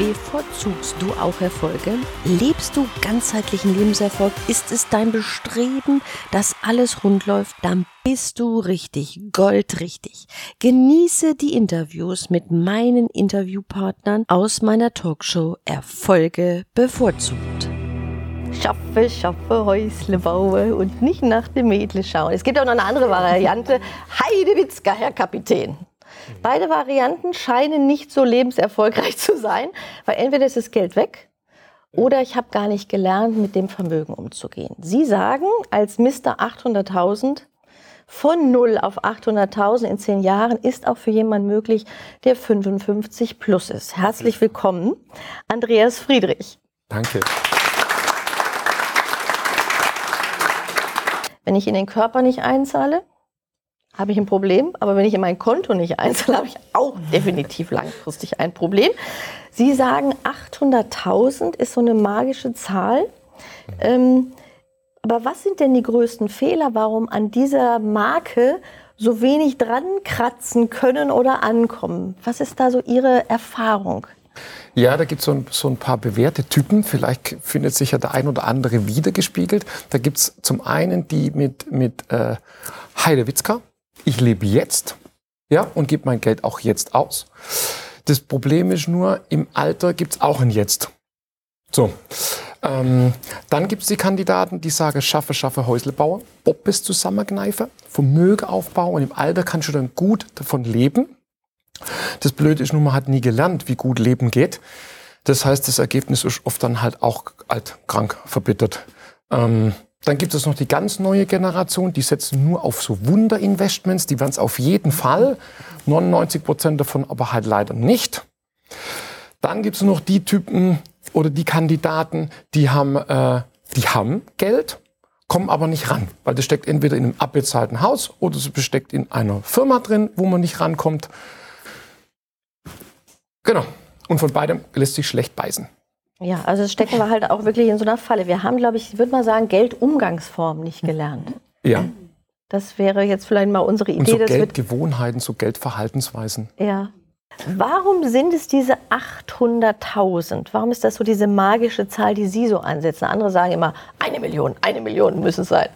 Bevorzugst du auch Erfolge? Lebst du ganzheitlichen Lebenserfolg? Ist es dein Bestreben, dass alles rund läuft? Dann bist du richtig, goldrichtig. Genieße die Interviews mit meinen Interviewpartnern aus meiner Talkshow Erfolge bevorzugt. Schaffe, schaffe, Häusle baue und nicht nach dem Mädle schauen. Es gibt auch noch eine andere Variante. Heidewitzka, Herr Kapitän. Beide Varianten scheinen nicht so lebenserfolgreich zu sein, weil entweder ist das Geld weg oder ich habe gar nicht gelernt, mit dem Vermögen umzugehen. Sie sagen, als Mr. 800.000 von 0 auf 800.000 in zehn Jahren ist auch für jemanden möglich, der 55 plus ist. Herzlich willkommen, Andreas Friedrich. Danke. Wenn ich in den Körper nicht einzahle, habe ich ein Problem. Aber wenn ich in mein Konto nicht einzahle, habe ich auch definitiv langfristig ein Problem. Sie sagen, 800.000 ist so eine magische Zahl. Ähm, aber was sind denn die größten Fehler, warum an dieser Marke so wenig dran kratzen können oder ankommen? Was ist da so Ihre Erfahrung? Ja, da gibt so es so ein paar bewährte Typen. Vielleicht findet sich ja der ein oder andere wiedergespiegelt. Da gibt es zum einen die mit, mit äh, Heidewitzka ich lebe jetzt ja, und gebe mein Geld auch jetzt aus. Das Problem ist nur, im Alter gibt es auch ein Jetzt. So. Ähm, dann gibt es die Kandidaten, die sagen, schaffe, schaffe, Häusle bauen, Bobbes zusammenkneife, Vermögen aufbauen und im Alter kannst du dann gut davon leben. Das Blöde ist nur, man hat nie gelernt, wie gut Leben geht. Das heißt, das Ergebnis ist oft dann halt auch alt, krank, verbittert. Ähm, dann gibt es noch die ganz neue Generation, die setzen nur auf so Wunderinvestments. Die werden es auf jeden Fall, 99 Prozent davon aber halt leider nicht. Dann gibt es noch die Typen oder die Kandidaten, die haben, äh, die haben Geld, kommen aber nicht ran, weil das steckt entweder in einem abbezahlten Haus oder es steckt in einer Firma drin, wo man nicht rankommt. Genau. Und von beidem lässt sich schlecht beißen. Ja, also stecken wir halt auch wirklich in so einer Falle. Wir haben, glaube ich, ich würde mal sagen, Geldumgangsform nicht gelernt. Ja. Das wäre jetzt vielleicht mal unsere Idee. Und so Geldgewohnheiten, so Geldverhaltensweisen. Ja. Warum sind es diese 800.000? Warum ist das so diese magische Zahl, die Sie so ansetzen? Andere sagen immer, eine Million, eine Million müssen es sein.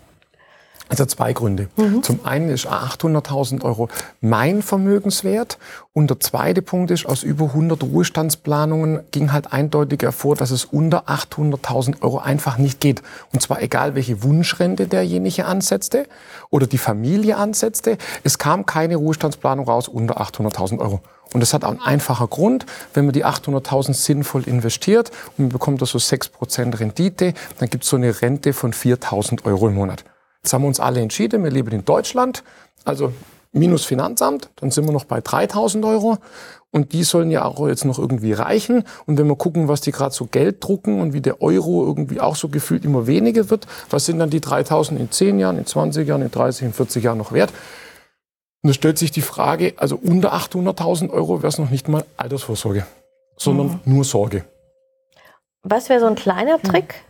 Also zwei Gründe. Mhm. Zum einen ist 800.000 Euro mein Vermögenswert und der zweite Punkt ist, aus über 100 Ruhestandsplanungen ging halt eindeutig hervor, dass es unter 800.000 Euro einfach nicht geht. Und zwar egal, welche Wunschrente derjenige ansetzte oder die Familie ansetzte, es kam keine Ruhestandsplanung raus unter 800.000 Euro. Und das hat auch einen einfachen Grund. Wenn man die 800.000 sinnvoll investiert und man bekommt da so 6% Rendite, dann gibt es so eine Rente von 4.000 Euro im Monat. Jetzt haben wir uns alle entschieden, wir leben in Deutschland, also minus Finanzamt, dann sind wir noch bei 3000 Euro. Und die sollen ja auch jetzt noch irgendwie reichen. Und wenn wir gucken, was die gerade so Geld drucken und wie der Euro irgendwie auch so gefühlt immer weniger wird, was sind dann die 3000 in 10 Jahren, in 20 Jahren, in 30, in 40 Jahren noch wert? Und da stellt sich die Frage, also unter 800.000 Euro wäre es noch nicht mal Altersvorsorge, sondern mhm. nur Sorge. Was wäre so ein kleiner Trick?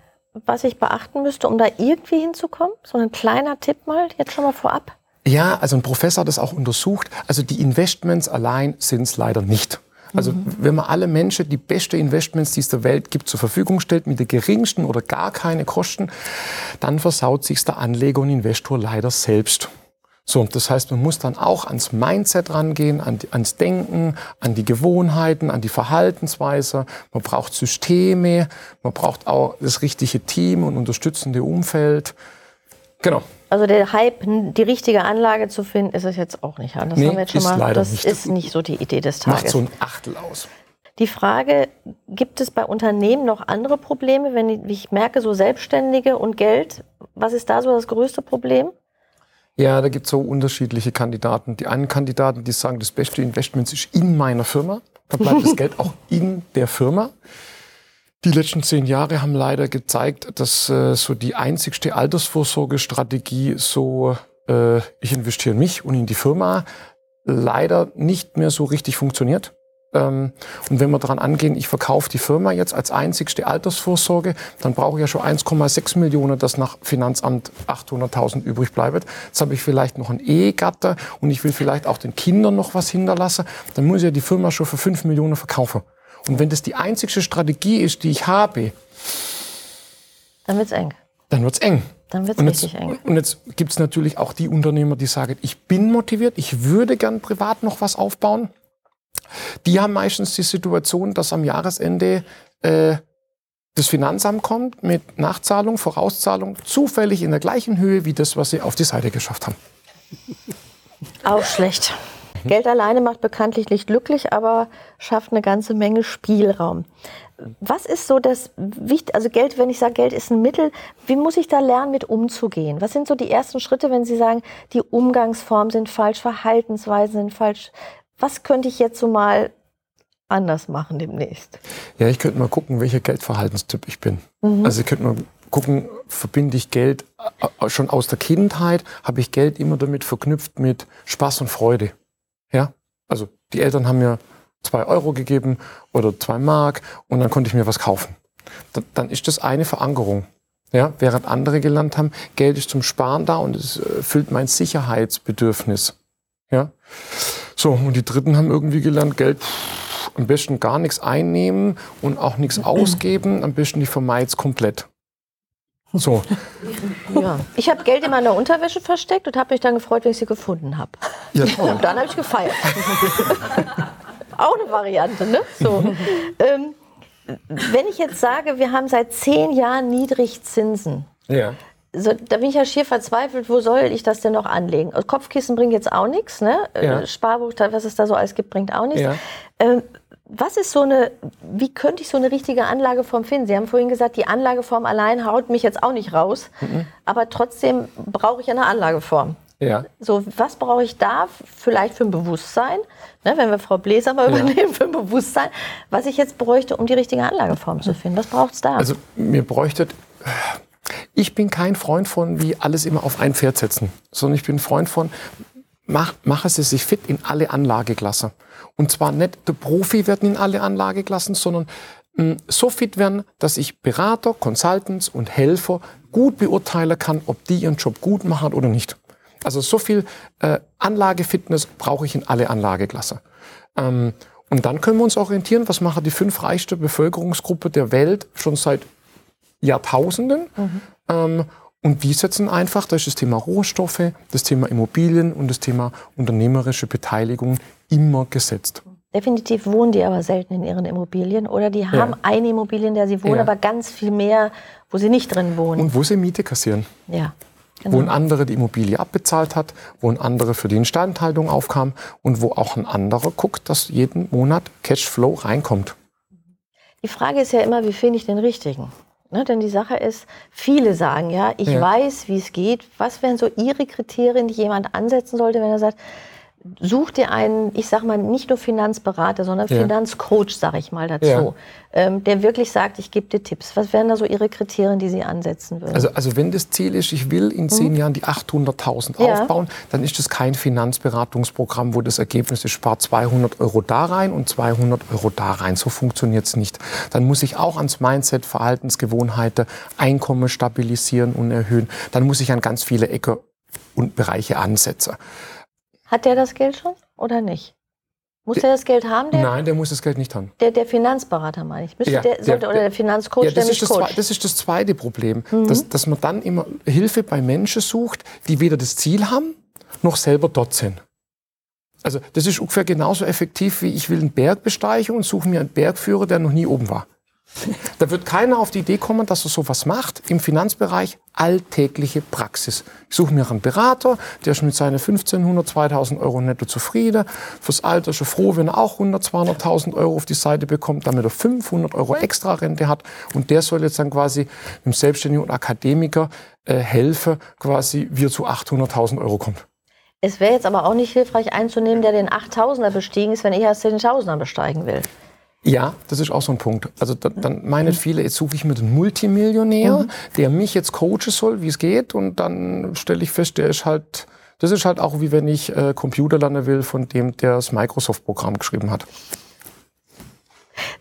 Was ich beachten müsste, um da irgendwie hinzukommen? So ein kleiner Tipp mal, jetzt schon mal vorab. Ja, also ein Professor hat das auch untersucht. Also die Investments allein sind es leider nicht. Also mhm. wenn man alle Menschen die beste Investments, die es der Welt gibt, zur Verfügung stellt, mit den geringsten oder gar keine Kosten, dann versaut sich der Anleger und Investor leider selbst. So, das heißt, man muss dann auch ans Mindset rangehen, an die, ans Denken, an die Gewohnheiten, an die Verhaltensweise. Man braucht Systeme, man braucht auch das richtige Team und unterstützende Umfeld. Genau. Also der Hype, die richtige Anlage zu finden, ist es jetzt auch nicht. Das nee, haben wir jetzt schon ist mal. Leider das nicht. ist nicht so die Idee des Tages. Macht so ein Achtel aus. Die Frage, gibt es bei Unternehmen noch andere Probleme, wenn ich merke, so Selbstständige und Geld, was ist da so das größte Problem? Ja, da gibt es so unterschiedliche Kandidaten. Die einen Kandidaten, die sagen, das beste Investment ist in meiner Firma. Da bleibt das Geld auch in der Firma. Die letzten zehn Jahre haben leider gezeigt, dass äh, so die einzigste Altersvorsorgestrategie so, äh, ich investiere in mich und in die Firma, leider nicht mehr so richtig funktioniert. Ähm, und wenn wir daran angehen, ich verkaufe die Firma jetzt als einzigste Altersvorsorge, dann brauche ich ja schon 1,6 Millionen, dass nach Finanzamt 800.000 übrig bleibt. Jetzt habe ich vielleicht noch einen Ehegatter und ich will vielleicht auch den Kindern noch was hinterlassen. Dann muss ich ja die Firma schon für 5 Millionen verkaufen. Und wenn das die einzigste Strategie ist, die ich habe, dann wird's eng. Dann wird's eng. Dann wird's und jetzt, richtig eng. Und jetzt gibt's natürlich auch die Unternehmer, die sagen, ich bin motiviert, ich würde gern privat noch was aufbauen. Die haben meistens die Situation, dass am Jahresende äh, das Finanzamt kommt mit Nachzahlung, Vorauszahlung, zufällig in der gleichen Höhe wie das, was sie auf die Seite geschafft haben. Auch schlecht. Geld alleine macht bekanntlich nicht glücklich, aber schafft eine ganze Menge Spielraum. Was ist so das Wichtige, also Geld, wenn ich sage, Geld ist ein Mittel, wie muss ich da lernen, mit umzugehen? Was sind so die ersten Schritte, wenn Sie sagen, die Umgangsformen sind falsch, Verhaltensweisen sind falsch? Was könnte ich jetzt so mal anders machen demnächst? Ja, ich könnte mal gucken, welcher Geldverhaltenstyp ich bin. Mhm. Also ich könnte mal gucken, verbinde ich Geld äh, schon aus der Kindheit, habe ich Geld immer damit verknüpft mit Spaß und Freude. Ja, also die Eltern haben mir zwei Euro gegeben oder zwei Mark und dann konnte ich mir was kaufen. Dann ist das eine Verankerung. Ja, während andere gelernt haben, Geld ist zum Sparen da und es erfüllt mein Sicherheitsbedürfnis. Ja, so und die Dritten haben irgendwie gelernt, Geld am besten gar nichts einnehmen und auch nichts ausgeben, am besten die vermeid's komplett. So. Ja. Ich habe Geld in meiner Unterwäsche versteckt und habe mich dann gefreut, wenn ich sie gefunden habe. Ja, und dann habe ich gefeiert. Auch eine Variante, ne? So. ähm, wenn ich jetzt sage, wir haben seit zehn Jahren Niedrigzinsen. Ja. So, da bin ich ja schier verzweifelt, wo soll ich das denn noch anlegen? Kopfkissen bringt jetzt auch nichts, ne? Ja. Sparbuch, was es da so alles gibt, bringt auch nichts. Ja. Ähm, was ist so eine, wie könnte ich so eine richtige Anlageform finden? Sie haben vorhin gesagt, die Anlageform allein haut mich jetzt auch nicht raus, mhm. aber trotzdem brauche ich eine Anlageform. Ja. So, was brauche ich da vielleicht für ein Bewusstsein, ne, wenn wir Frau Bläser mal ja. übernehmen, für ein Bewusstsein, was ich jetzt bräuchte, um die richtige Anlageform zu finden? Was braucht es da? Also mir bräuchte, ich bin kein Freund von, wie alles immer auf ein Pferd setzen, sondern ich bin Freund von, mach, mache sie sich fit in alle Anlageklassen. Und zwar nicht der Profi werden in alle Anlageklassen, sondern mh, hm, so fit werden, dass ich Berater, Consultants und Helfer gut beurteilen kann, ob die ihren Job gut machen oder nicht. Also so viel äh, Anlagefitness brauche ich in alle Anlageklassen. Ähm, und dann können wir uns orientieren, was machen die fünf reichste Bevölkerungsgruppe der Welt schon seit Jahrtausenden. Mhm. Ähm, und die setzen einfach, da ist das Thema Rohstoffe, das Thema Immobilien und das Thema unternehmerische Beteiligung immer gesetzt. Definitiv wohnen die aber selten in ihren Immobilien oder die haben ja. eine Immobilie, in der sie wohnen, ja. aber ganz viel mehr, wo sie nicht drin wohnen. Und wo sie Miete kassieren. Ja. Genau. Wo ein anderer die Immobilie abbezahlt hat, wo ein anderer für die Instandhaltung aufkam und wo auch ein anderer guckt, dass jeden Monat Cashflow reinkommt. Die Frage ist ja immer, wie finde ich den richtigen? Ne, denn die Sache ist, viele sagen ja, ich ja. weiß, wie es geht. Was wären so Ihre Kriterien, die jemand ansetzen sollte, wenn er sagt, such dir einen, ich sag mal, nicht nur Finanzberater, sondern ja. Finanzcoach, sag ich mal dazu, ja. ähm, der wirklich sagt, ich gebe dir Tipps. Was wären da so Ihre Kriterien, die Sie ansetzen würden? Also, also wenn das Ziel ist, ich will in zehn mhm. Jahren die 800.000 ja. aufbauen, dann ist das kein Finanzberatungsprogramm, wo das Ergebnis ist, spart 200 Euro da rein und 200 Euro da rein. So funktioniert es nicht. Dann muss ich auch ans Mindset, Verhaltensgewohnheiten, Einkommen stabilisieren und erhöhen. Dann muss ich an ganz viele Ecke und Bereiche ansetzen. Hat der das Geld schon oder nicht? Muss der, das Geld haben? Der, Nein, der muss das Geld nicht haben. Der, der Finanzberater, meine ich. Ja, der, sollte, der, oder der Finanzcoach, ja, das ist das, das ist das zweite Problem, mhm. dass, dass man dann immer Hilfe bei Menschen sucht, die weder das Ziel haben, noch selber dort sind. Also das ist ungefähr genauso effektiv, wie ich will einen Berg besteigen und suche mir einen Bergführer, der noch nie oben war. Da wird keiner auf die Idee kommen, dass er sowas macht. Im Finanzbereich alltägliche Praxis. Ich suche mir einen Berater, der ist mit seinen 1500, 2000 Euro netto zufrieden. Fürs Alter schon froh, wenn er auch 100, 200.000 Euro auf die Seite bekommt, damit er 500 Euro extra Rente hat. Und der soll jetzt dann quasi dem Selbstständigen und Akademiker äh, helfen, quasi wie er zu 800.000 Euro kommt. Es wäre jetzt aber auch nicht hilfreich einzunehmen, der den 8000er bestiegen ist, wenn ich erst den 1000er besteigen will. Ja, das ist auch so ein Punkt. Also da, dann meinen viele, jetzt suche ich mir den Multimillionär, mhm. der mich jetzt coachen soll, wie es geht, und dann stelle ich fest, der ist halt, das ist halt auch wie wenn ich äh, Computer lernen will, von dem der das Microsoft-Programm geschrieben hat.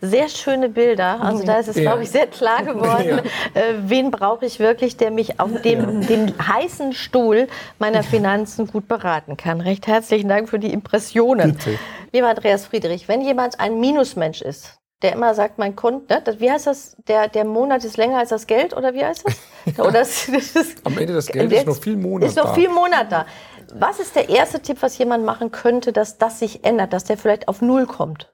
Sehr schöne Bilder. Also da ist es, ja. glaube ich, sehr klar geworden, ja. äh, wen brauche ich wirklich, der mich auf dem, ja. dem heißen Stuhl meiner Finanzen gut beraten kann. Recht herzlichen Dank für die Impressionen. Bitte. Lieber Andreas Friedrich, wenn jemand ein Minusmensch ist, der immer sagt, mein Konto, ne, wie heißt das, der, der Monat ist länger als das Geld oder wie heißt das? Oder das, das Am Ende des Geldes ist noch viel Monat Ist noch da. viel Monat da. Was ist der erste Tipp, was jemand machen könnte, dass das sich ändert, dass der vielleicht auf Null kommt?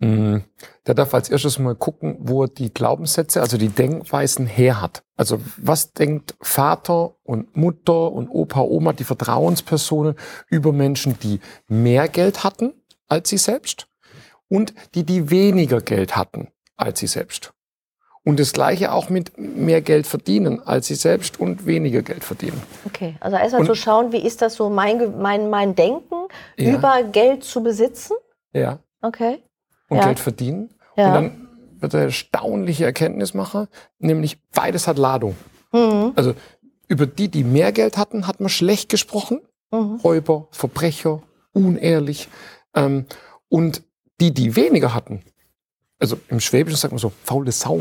Mhm. Der darf als erstes mal gucken, wo er die Glaubenssätze, also die Denkweisen her hat. Also was denkt Vater und Mutter und Opa, Oma, die Vertrauenspersonen über Menschen, die mehr Geld hatten als sie selbst und die, die weniger Geld hatten als sie selbst. Und das Gleiche auch mit mehr Geld verdienen als sie selbst und weniger Geld verdienen. Okay, also erstmal zu schauen, wie ist das so mein, mein, mein Denken, ja. über Geld zu besitzen? Ja. Okay und ja. Geld verdienen. Ja. Und dann wird er erstaunliche Erkenntnis machen, nämlich beides hat Ladung. Mhm. Also über die, die mehr Geld hatten, hat man schlecht gesprochen. Mhm. Räuber, Verbrecher, unehrlich. Ähm, und die, die weniger hatten, also im Schwäbischen sagt man so, faule Sau,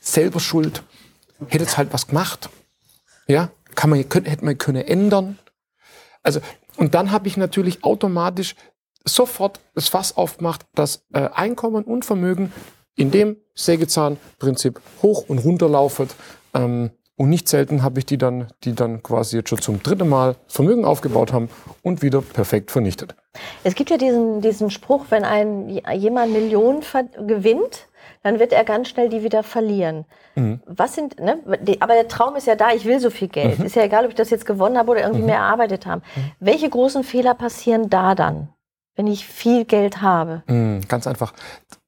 selber schuld, hätte jetzt halt was gemacht. Ja, kann man, hätte man können ändern. Also, und dann habe ich natürlich automatisch sofort das Fass aufmacht, dass äh, Einkommen und Vermögen in dem Sägezahnprinzip hoch und runter laufen. Ähm, und nicht selten habe ich die dann, die dann quasi jetzt schon zum dritten Mal Vermögen aufgebaut haben und wieder perfekt vernichtet. Es gibt ja diesen, diesen Spruch, wenn ein, jemand Millionen gewinnt, dann wird er ganz schnell die wieder verlieren. Mhm. Was sind, ne? aber der Traum ist ja da, ich will so viel Geld. Mhm. Ist ja egal, ob ich das jetzt gewonnen habe oder irgendwie mhm. mehr erarbeitet habe. Mhm. Welche großen Fehler passieren da dann? Wenn ich viel Geld habe? Mm, ganz einfach.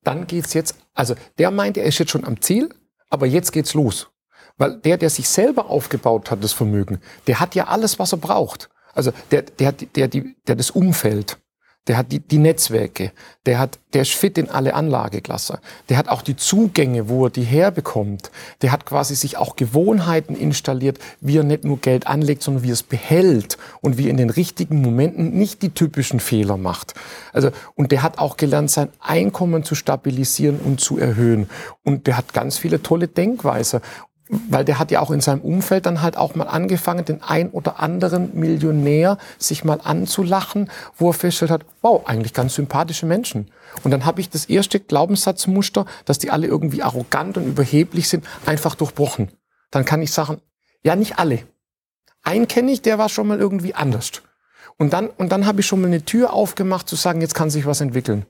Dann geht's jetzt, also der meint, er ist jetzt schon am Ziel, aber jetzt geht's los. Weil der, der sich selber aufgebaut hat, das Vermögen, der hat ja alles, was er braucht. Also der, der, der, der, der das Umfeld, der hat die, die Netzwerke, der hat, der ist fit in alle Anlageklasse, der hat auch die Zugänge, wo er die herbekommt, der hat quasi sich auch Gewohnheiten installiert, wie er nicht nur Geld anlegt, sondern wie er es behält und wie er in den richtigen Momenten nicht die typischen Fehler macht. Also, und der hat auch gelernt, sein Einkommen zu stabilisieren und zu erhöhen. Und der hat ganz viele tolle Denkweise weil der hat ja auch in seinem Umfeld dann halt auch mal angefangen, den ein oder anderen Millionär sich mal anzulachen, wo er festgestellt hat, wow, eigentlich ganz sympathische Menschen. Und dann habe ich das erste Glaubenssatzmuster, dass die alle irgendwie arrogant und überheblich sind, einfach durchbrochen. Dann kann ich sagen, ja, nicht alle. Einen kenne ich, der war schon mal irgendwie anders. Und dann, und dann habe ich schon mal eine Tür aufgemacht, zu sagen, jetzt kann sich was entwickeln.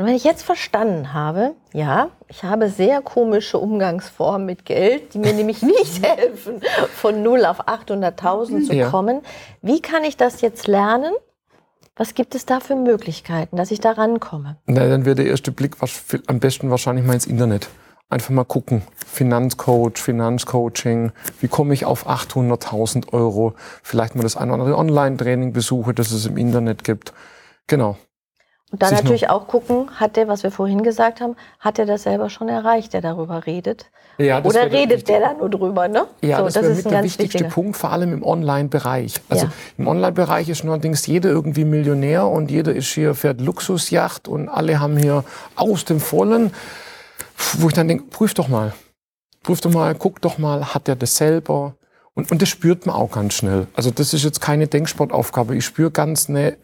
Und wenn ich jetzt verstanden habe, ja, ich habe sehr komische Umgangsformen mit Geld, die mir nämlich nicht helfen, von 0 auf 800.000 zu ja. kommen. Wie kann ich das jetzt lernen? Was gibt es da für Möglichkeiten, dass ich da rankomme? Na, dann wäre der erste Blick am besten wahrscheinlich mal ins Internet. Einfach mal gucken. Finanzcoach, Finanzcoaching. Wie komme ich auf 800.000 Euro? Vielleicht mal das ein oder andere Online-Training besuche, das es im Internet gibt. Genau. Und dann natürlich auch gucken, hat der, was wir vorhin gesagt haben, hat er das selber schon erreicht, der darüber redet? Ja, Oder redet der da nur drüber, ne? Ja, so, das, das ist mit der wichtigste wichtiger. Punkt, vor allem im Online-Bereich. Also ja. im Online-Bereich ist allerdings jeder irgendwie Millionär und jeder ist hier, fährt Luxusjacht und alle haben hier aus dem Vollen, wo ich dann denke, prüf doch mal. Prüf doch mal, guck doch mal, hat er das selber? Und, und das spürt man auch ganz schnell. Also das ist jetzt keine Denksportaufgabe. Ich spüre ganz schnell,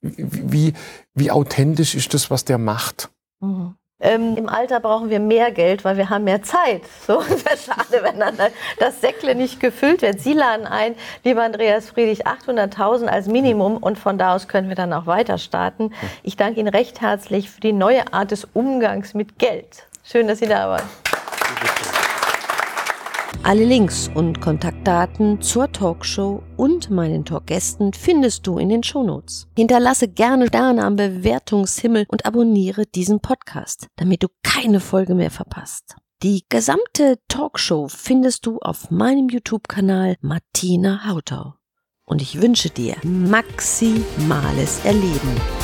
wie, wie authentisch ist das, was der macht? Mhm. Ähm, Im Alter brauchen wir mehr Geld, weil wir haben mehr Zeit. So wäre schade, wenn dann das Säckle nicht gefüllt wird. Sie laden ein, lieber Andreas Friedrich, 800.000 als Minimum und von da aus können wir dann auch weiter starten. Ich danke Ihnen recht herzlich für die neue Art des Umgangs mit Geld. Schön, dass Sie da waren. Alle Links und Kontaktdaten zur Talkshow und meinen Talkgästen findest du in den Shownotes. Hinterlasse gerne Sterne am Bewertungshimmel und abonniere diesen Podcast, damit du keine Folge mehr verpasst. Die gesamte Talkshow findest du auf meinem YouTube-Kanal Martina Hautau. Und ich wünsche dir maximales Erleben.